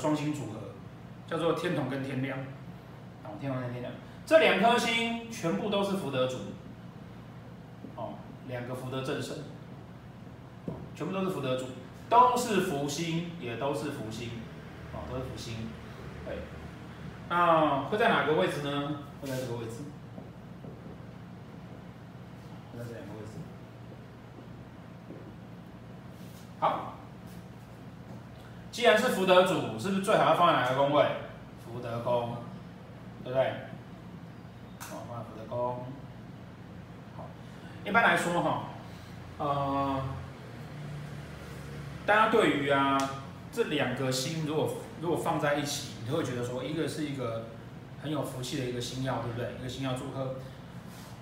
双星组合，叫做天同跟天梁。哦，天同跟天梁，这两颗星全部都是福德主。哦，两个福德正神，全部都是福德主，都是福星，也都是福星。哦，都是福星。对。那会在哪个位置呢？会在这个位置。会在这两个位置。好。既然是福德主，是不是最好要放在哪个宫位？福德宫，对不对？好，放在福德宫。好，一般来说哈，呃，大家对于啊这两个星，如果如果放在一起，你会觉得说，一个是一个很有福气的一个星耀，对不对？一个星曜组合，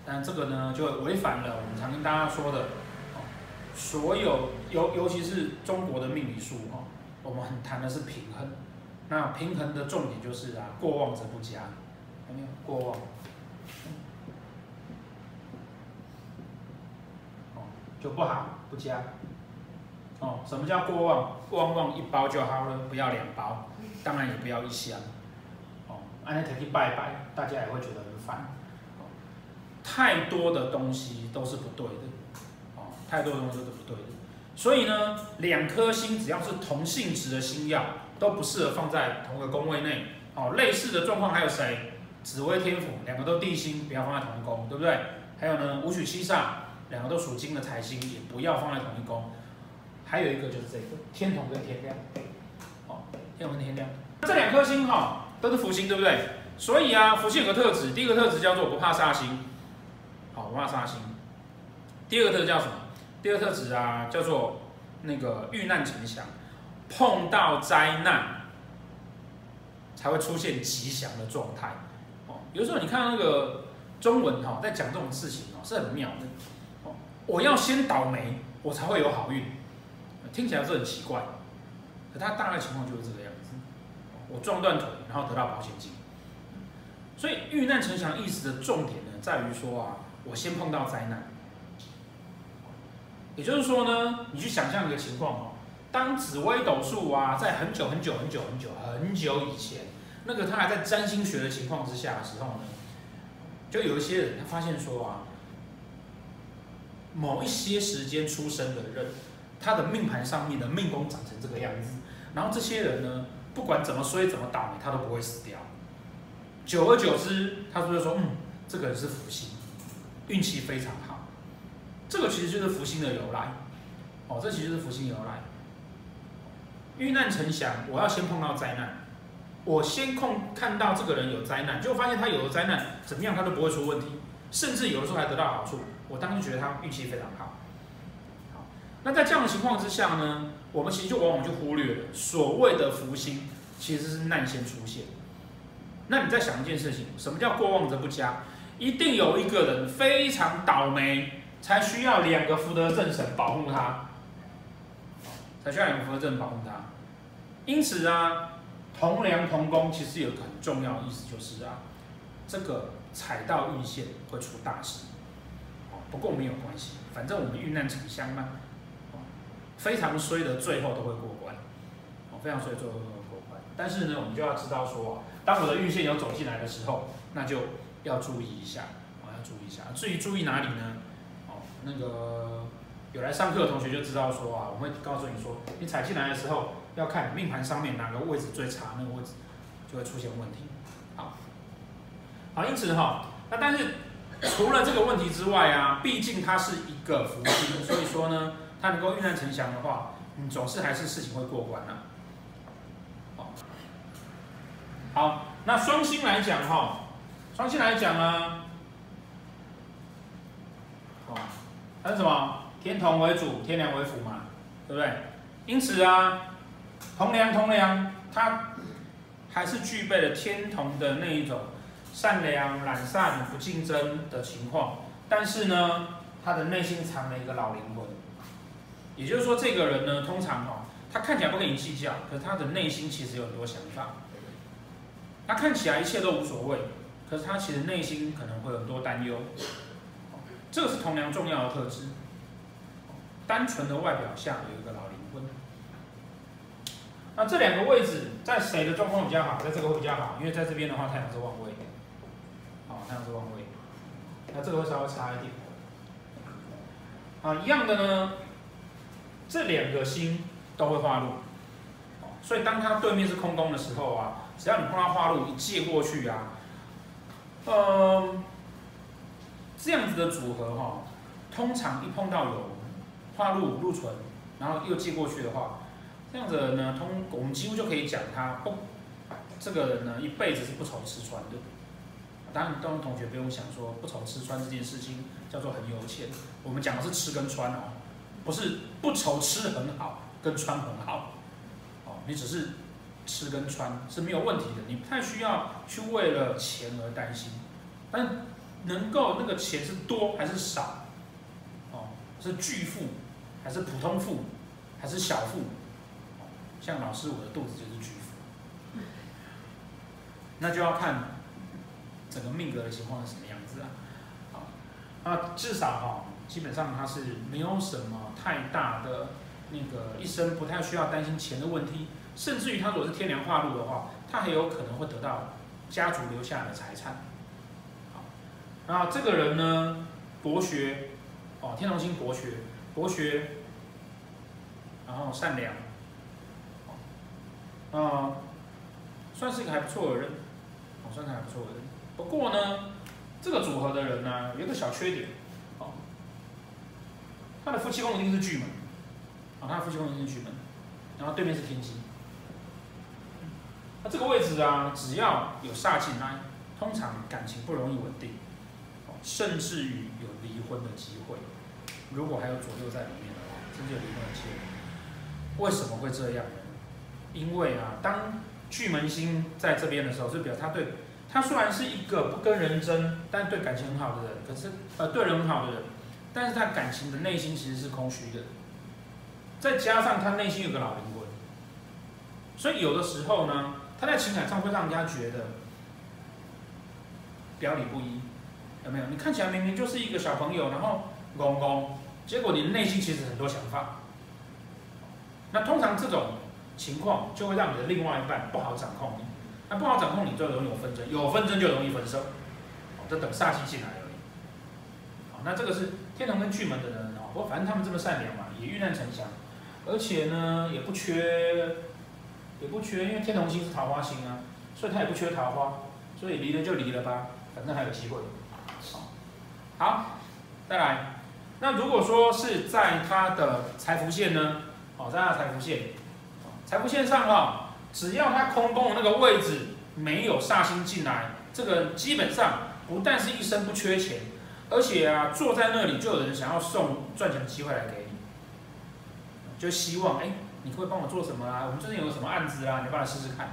但这个呢，就违反了我们常跟大家说的，所有尤尤其是中国的命理术哈。我们很谈的是平衡，那平衡的重点就是啊，过旺则不佳，有没有过旺？哦，就不好不佳。哦，什么叫过旺？旺旺一包就好了，不要两包，当然也不要一箱。哦，按那天去拜拜，大家也会觉得很烦。太多的东西都是不对的。哦，太多的东西都是不对的。所以呢，两颗星只要是同性质的星曜，都不适合放在同个宫位内。哦，类似的状况还有谁？紫微天府两个都地星，不要放在同一宫，对不对？还有呢，武曲七煞两个都属金的财星，也不要放在同一宫。还有一个就是这个天同跟天梁，哦，天同跟天梁，这两颗星哈、都是福星，对不对？所以啊，福星有个特质，第一个特质叫做不怕煞星，好，不怕煞星。第二个特质叫什么？第二个特质啊，叫做那个遇难成祥，碰到灾难才会出现吉祥的状态。哦，有时候你看到那个中文哈，在讲这种事情哦，是很妙的。哦，我要先倒霉，我才会有好运，听起来是很奇怪，可它大概情况就是这个样子。我撞断腿，然后得到保险金。所以遇难成祥意思的重点呢，在于说啊，我先碰到灾难。也就是说呢，你去想象一个情况哦，当紫微斗数啊，在很久很久很久很久很久以前，那个他还在占星学的情况之下的时候呢，就有一些人他发现说啊，某一些时间出生的人，他的命盘上面的命宫长成这个样子，然后这些人呢，不管怎么衰怎么倒霉，他都不会死掉。久而久之，他就会说，嗯，这个人是福星，运气非常好。这个其实就是福星的由来，哦，这其实是福星由来。遇难成祥，我要先碰到灾难，我先控看到这个人有灾难，就发现他有了灾难，怎么样他都不会出问题，甚至有的时候还得到好处，我当时觉得他运气非常好。好，那在这样的情况之下呢，我们其实就往往就忽略了所谓的福星其实是难先出现。那你再想一件事情，什么叫过旺则不佳？一定有一个人非常倒霉。才需要两个福德正神保护他，才需要两个福德正神保护他。因此啊，同梁同工其实有个很重要的意思，就是啊，这个踩到运线会出大事。不过没有关系，反正我们遇难成祥嘛。非常衰的最后都会过关，非常衰的最后都会过关。但是呢，我们就要知道说，当我的运线有走进来的时候，那就要注意一下，啊，要注意一下。至于注意哪里呢？那个有来上课的同学就知道说啊，我会告诉你说，你踩进来的时候要看命盘上面哪个位置最差，那个位置就会出现问题。好，好，因此哈，那但是除了这个问题之外啊，毕竟它是一个福星，所以说呢，它能够遇难成祥的话，你总是还是事情会过关的。好，好，那双星来讲哈，双星来讲呢。那什么？天同为主，天梁为辅嘛，对不对？因此啊，同梁同梁，它还是具备了天同的那一种善良、懒散、不竞争的情况。但是呢，他的内心藏了一个老灵魂。也就是说，这个人呢，通常哦，他看起来不跟你计较，可是他的内心其实有很多想法。他看起来一切都无所谓，可是他其实内心可能会有很多担忧。这个是同梁重要的特质，单纯的外表下有一个老灵魂。那这两个位置在谁的状况比较好？在这个会比较好，因为在这边的话，太阳是旺位，好，太阳是旺位，那这个会稍微差一点。啊，一样的呢，这两个星都会化禄，所以当它对面是空宫的时候啊，只要你碰到化禄一借过去啊，呃，这样子的组合哈、通常一碰到有化禄禄存，然后又借过去的话，这样子呢，通我们几乎就可以讲他不，这个人呢一辈子是不愁吃穿的。当然，当同学不用想说不愁吃穿这件事情叫做很有钱，我们讲的是吃跟穿哦，不是不愁吃很好跟穿很好，哦，你只是吃跟穿是没有问题的，你不太需要去为了钱而担心，但能够那个钱是多还是少，哦，是巨富还是普通富还是小富，像老师我的肚子就是巨富，那就要看。整个命格的情况是什么样子啊？好，那至少哈，基本上他是没有什么太大的那个一生不太需要担心钱的问题，甚至于他如果是天梁化禄的话，他还有可能会得到家族留下来的财产。好，那这个人呢，博学哦，天龙星博学，博学，然后善良，啊，算是一个还不错的人，哦，算是还不错的人。不过呢，这个组合的人呢、有一个小缺点，哦，他的夫妻宫一定是巨门，啊，他的夫妻宫一定是巨门，然后对面是天机，那这个位置啊，只要有煞进来，通常感情不容易稳定，甚至于有离婚的机会，如果还有左右在里面的话，甚至有离婚的机会。为什么会这样呢？因为啊，当巨门星在这边的时候，是表他对。他虽然是一个不跟人争，但对感情很好的人，可是呃对人很好的人，但是他感情的内心其实是空虚的。再加上他内心有个老灵魂，所以有的时候呢，他在情感上会让人家觉得表里不一，没有？你看起来明明就是一个小朋友，然后公公，结果你内心其实很多想法。那通常这种情况就会让你的另外一半不好掌控你。那不好掌控，你就容易有纷争，有纷争就容易分手，哦，这等煞气进来而已。好，那这个是天同跟巨门的人哦，不过反正他们这么善良嘛，也遇难成祥，而且呢也不缺，也不缺，因为天同星是桃花星啊，所以他也不缺桃花，所以离了就离了吧，反正还有机会。好，再来，那如果说是在他的财福线呢？哦，在他的财福线，财福线上哈。只要他空宫的那个位置没有煞星进来，这个基本上不但是一生不缺钱，而且啊坐在那里就有人想要送赚钱的机会来给你，就希望哎，你会帮我做什么啊？我们最近有个什么案子啊？你帮我试试看。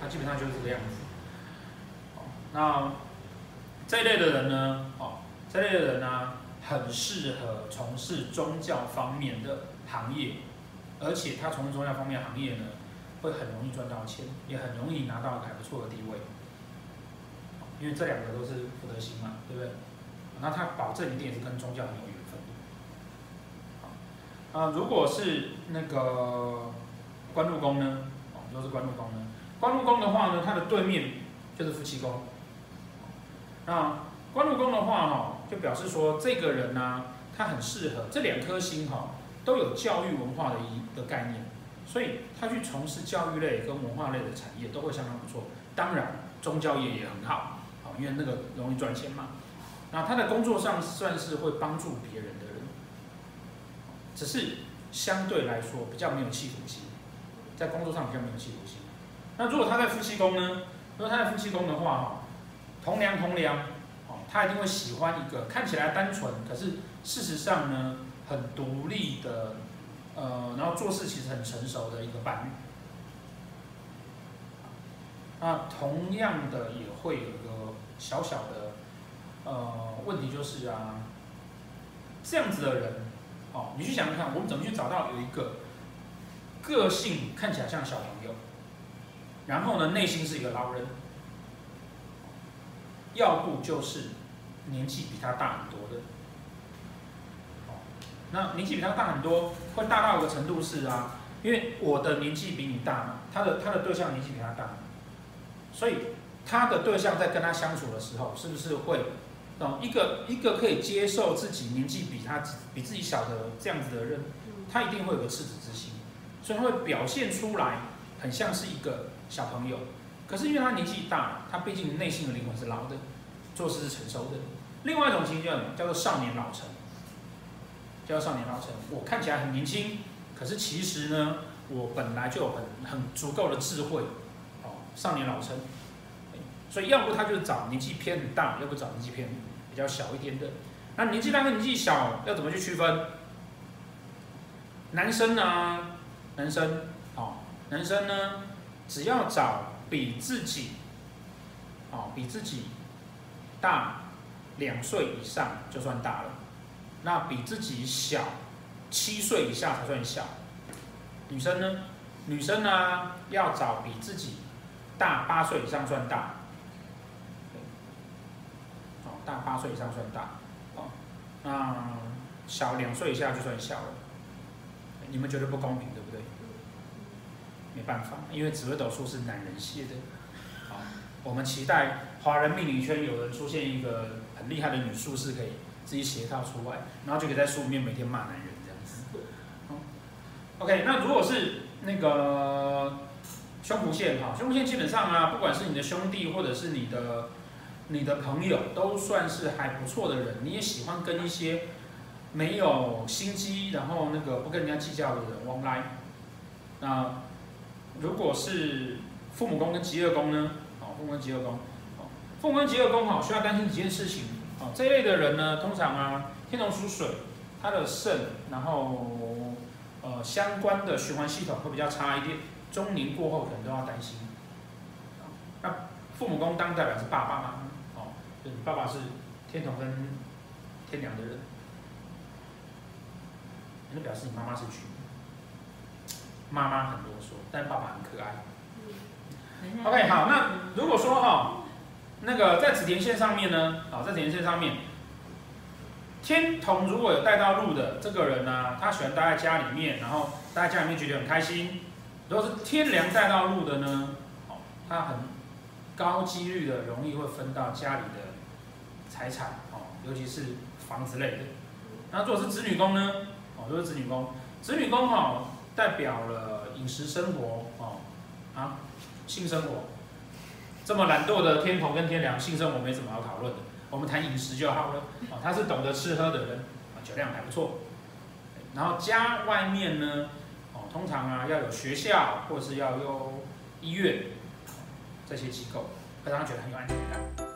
他基本上就是这个样子。那这一类的人呢？哦，这类的人呢，很适合从事宗教方面的行业。而且他从事宗教方面行业呢，会很容易赚到钱，也很容易拿到还不错的地位，因为这两个都是福德星嘛，对不对？那他保证一定也是跟宗教很有缘分的。啊，如果是那个官禄宫呢？哦，如果是官禄宫呢？官禄宫的话呢，它的对面就是夫妻宫。那官禄宫的话哈，就表示说这个人呢、他很适合这两颗星哈。都有教育文化的一个概念，所以他去从事教育类跟文化类的产业都会相当不错。当然，宗教业也很好，因为那个容易赚钱嘛。那他在工作上算是会帮助别人的人，只是相对来说比较没有企图心，在工作上比较没有企图心。那如果他在夫妻宫呢？如果他在夫妻宫的话，哈，同梁同梁，哦，他一定会喜欢一个看起来单纯，可是事实上呢？很独立的，呃，然后做事其实很成熟的一个伴侣。那同样的也会有一个小小的，呃，问题就是啊，这样子的人，哦，你去想想看，我们怎么去找到有一个个性看起来像小朋友，然后呢，内心是一个老人，要不就是年纪比他大很多的。那年纪比他大很多，会大到一个程度是啊，因为我的年纪比你大嘛，他的他的对象年纪比他大，所以他的对象在跟他相处的时候，是不是会，哦，一个一个可以接受自己年纪比他比自己小的这样子的人，他一定会有个赤子之心，所以他会表现出来很像是一个小朋友，可是因为他年纪大，他毕竟内心的灵魂是老的，做事是成熟的。另外一种情况叫做少年老成，叫做少年老成，我看起来很年轻。可是其实呢，我本来就有很很足够的智慧，哦，少年老成，所以要不他就是找年纪偏很大，要不找年纪偏比较小一点的。那年纪大跟年纪小要怎么去区分？男生呢？男生，哦，男生呢，只要找比自己，哦，比自己大两岁以上就算大了，那比自己小。七岁以下才算小，女生呢？女生呢要找比自己大八岁以上算大，哦，大八岁以上算大，哦，那小两岁以下就算小了。你们觉得不公平，没办法，因为紫微斗数是男人写的，好，我们期待华人命理圈有人出现一个很厉害的女术士，可以自己写一套出来，然后就可以在书里面每天骂男人这样子。好。OK，那如果是那个胸脯线哈，胸脯线基本上啊，不管是你的兄弟或者是你的你的朋友，都算是还不错的人。你也喜欢跟一些没有心机，然后那个不跟人家计较的人往来。那如果是父母宫跟疾厄宫呢？哦，父母跟疾厄宫，哦，父母跟疾厄宫好，需要担心几件事情。哦，这一类的人呢，通常啊，天同属水，他的肾，然后。呃，相关的循环系统会比较差一点，中年过后可能都要担心。那父母宫当代表是爸爸嘛？哦，就你爸爸是天同跟天梁的人，那表示你妈妈是巨妈妈很啰嗦，但爸爸很可爱。OK，好，那如果说哈，那个在紫田线上面呢，好，在紫田线上面。天同如果有带到路的这个人呢、啊，他喜欢待在家里面，然后待在家里面觉得很开心。如果是天梁带到路的呢，哦，他很高几率的容易会分到家里的财产，哦，尤其是房子类的。那如果是子女宫呢，哦，如果是子女宫，子女宫哦，代表了饮食生活，哦，啊，性生活。这么懒惰的天蓬跟天梁，性生活没什么好讨论的。我们谈饮食就好了，哦，他是懂得吃喝的人，啊，酒量还不错。然后家外面呢，哦，通常啊要有学校或者是要有医院这些机构，会让他觉得很有安全感。